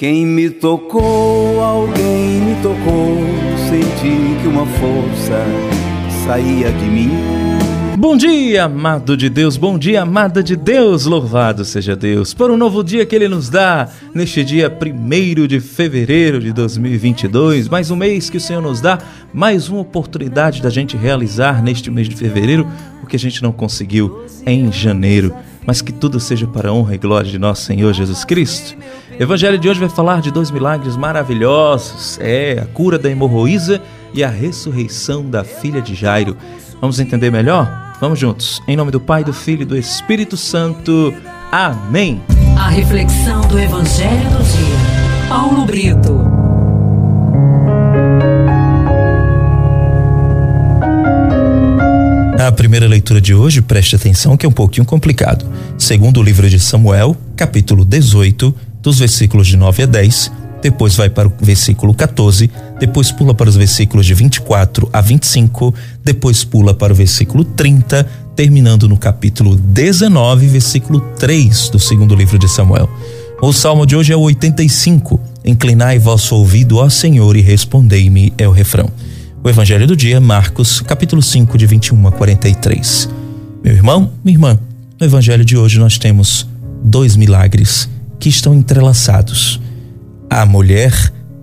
Quem me tocou, alguém me tocou, senti que uma força saía de mim. Bom dia, amado de Deus, bom dia, amada de Deus, louvado seja Deus por um novo dia que Ele nos dá, neste dia 1 de fevereiro de 2022, mais um mês que o Senhor nos dá, mais uma oportunidade da gente realizar neste mês de fevereiro o que a gente não conseguiu em janeiro, mas que tudo seja para a honra e glória de nosso Senhor Jesus Cristo. O evangelho de hoje vai falar de dois milagres maravilhosos: é a cura da hemorroísa e a ressurreição da filha de Jairo. Vamos entender melhor? Vamos juntos. Em nome do Pai, do Filho e do Espírito Santo. Amém. A reflexão do evangelho do dia. Paulo Brito. A primeira leitura de hoje, preste atenção que é um pouquinho complicado. Segundo o livro de Samuel, capítulo 18, dos versículos de 9 a 10, depois vai para o versículo 14, depois pula para os versículos de 24 a 25, depois pula para o versículo 30, terminando no capítulo 19, versículo 3 do segundo livro de Samuel. O salmo de hoje é o 85. Inclinai vosso ouvido, ó Senhor, e respondei-me, é o refrão. O evangelho do dia, Marcos, capítulo 5, de 21 a 43. Meu irmão, minha irmã, no evangelho de hoje nós temos dois milagres que estão entrelaçados. A mulher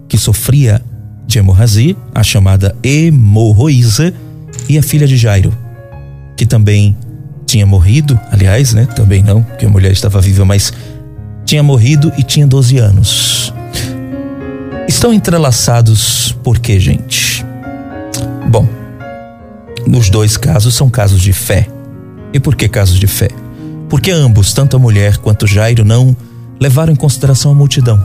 que sofria de hemorragia, a chamada hemorroísa, e a filha de Jairo, que também tinha morrido, aliás, né? Também não, porque a mulher estava viva, mas tinha morrido e tinha 12 anos. Estão entrelaçados por quê, gente? Bom, nos dois casos são casos de fé. E por que casos de fé? Porque ambos, tanto a mulher quanto Jairo, não levaram em consideração a multidão.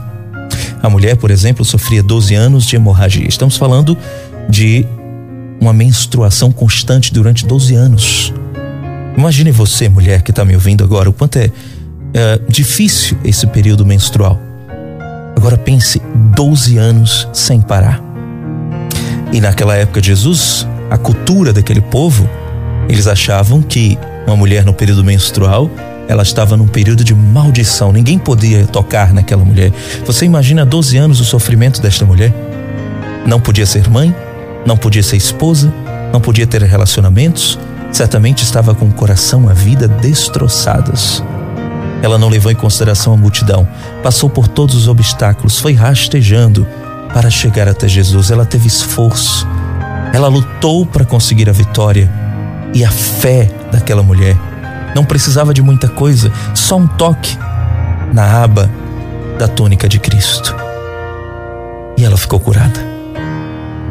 A mulher, por exemplo, sofria 12 anos de hemorragia. Estamos falando de uma menstruação constante durante 12 anos. Imagine você, mulher que está me ouvindo agora, o quanto é, é difícil esse período menstrual. Agora pense 12 anos sem parar. E naquela época Jesus, a cultura daquele povo, eles achavam que uma mulher no período menstrual ela estava num período de maldição. Ninguém podia tocar naquela mulher. Você imagina 12 anos o sofrimento desta mulher? Não podia ser mãe, não podia ser esposa, não podia ter relacionamentos, certamente estava com o coração, a vida destroçadas. Ela não levou em consideração a multidão, passou por todos os obstáculos, foi rastejando para chegar até Jesus. Ela teve esforço, ela lutou para conseguir a vitória e a fé daquela mulher não precisava de muita coisa, só um toque na aba da túnica de Cristo. E ela ficou curada.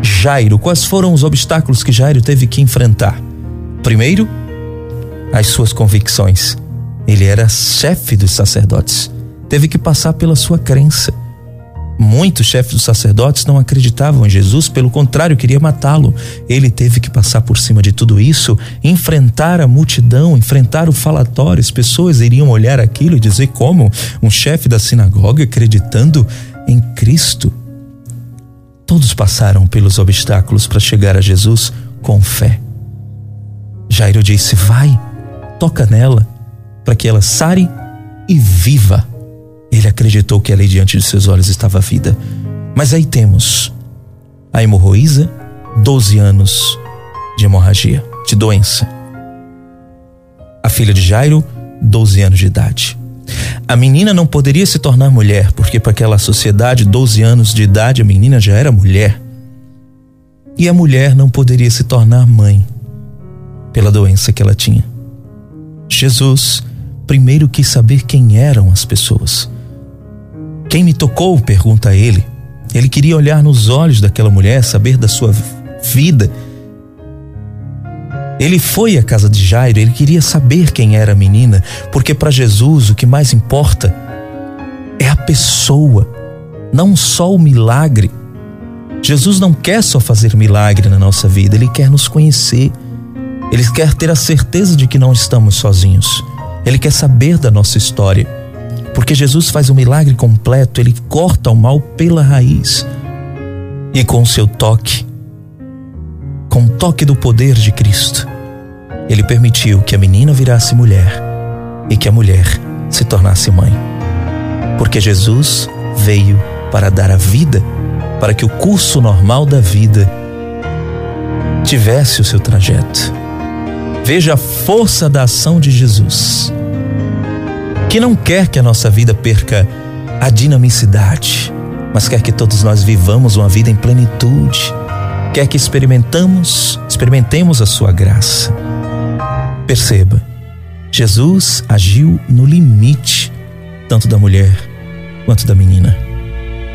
Jairo, quais foram os obstáculos que Jairo teve que enfrentar? Primeiro, as suas convicções. Ele era chefe dos sacerdotes. Teve que passar pela sua crença. Muitos chefes dos sacerdotes não acreditavam em Jesus, pelo contrário, queria matá-lo. Ele teve que passar por cima de tudo isso, enfrentar a multidão, enfrentar o falatório. As pessoas iriam olhar aquilo e dizer como um chefe da sinagoga acreditando em Cristo. Todos passaram pelos obstáculos para chegar a Jesus com fé. Jairo disse: Vai, toca nela, para que ela sare e viva. Ele acreditou que ali diante de seus olhos estava a vida. Mas aí temos a hemorroísa, 12 anos de hemorragia, de doença. A filha de Jairo, 12 anos de idade. A menina não poderia se tornar mulher, porque para aquela sociedade, 12 anos de idade, a menina já era mulher. E a mulher não poderia se tornar mãe, pela doença que ela tinha. Jesus primeiro quis saber quem eram as pessoas. Quem me tocou? pergunta ele. Ele queria olhar nos olhos daquela mulher, saber da sua vida. Ele foi à casa de Jairo, ele queria saber quem era a menina, porque para Jesus o que mais importa é a pessoa, não só o milagre. Jesus não quer só fazer milagre na nossa vida, ele quer nos conhecer. Ele quer ter a certeza de que não estamos sozinhos. Ele quer saber da nossa história. Porque Jesus faz um milagre completo, ele corta o mal pela raiz. E com o seu toque, com o toque do poder de Cristo, ele permitiu que a menina virasse mulher e que a mulher se tornasse mãe. Porque Jesus veio para dar a vida, para que o curso normal da vida tivesse o seu trajeto. Veja a força da ação de Jesus, que não quer que a nossa vida perca a dinamicidade, mas quer que todos nós vivamos uma vida em plenitude, quer que experimentamos, experimentemos a sua graça. Perceba, Jesus agiu no limite, tanto da mulher quanto da menina.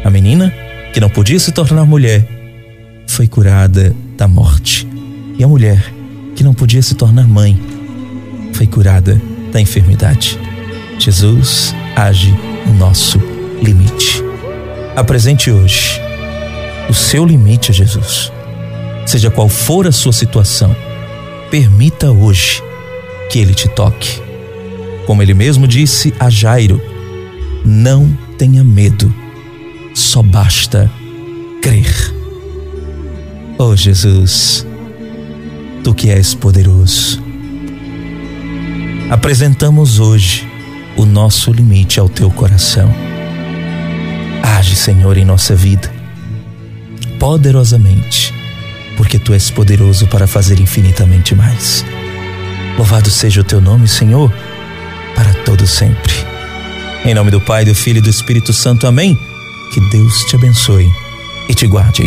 A menina, que não podia se tornar mulher, foi curada da morte. E a mulher, que não podia se tornar mãe, foi curada da enfermidade. Jesus age no nosso limite. Apresente hoje o seu limite a Jesus. Seja qual for a sua situação, permita hoje que ele te toque. Como ele mesmo disse a Jairo, não tenha medo, só basta crer. Oh Jesus, tu que és poderoso, apresentamos hoje o nosso limite ao teu coração. Age, Senhor, em nossa vida, poderosamente, porque tu és poderoso para fazer infinitamente mais. Louvado seja o teu nome, Senhor, para todo sempre. Em nome do Pai, do Filho e do Espírito Santo. Amém. Que Deus te abençoe e te guarde.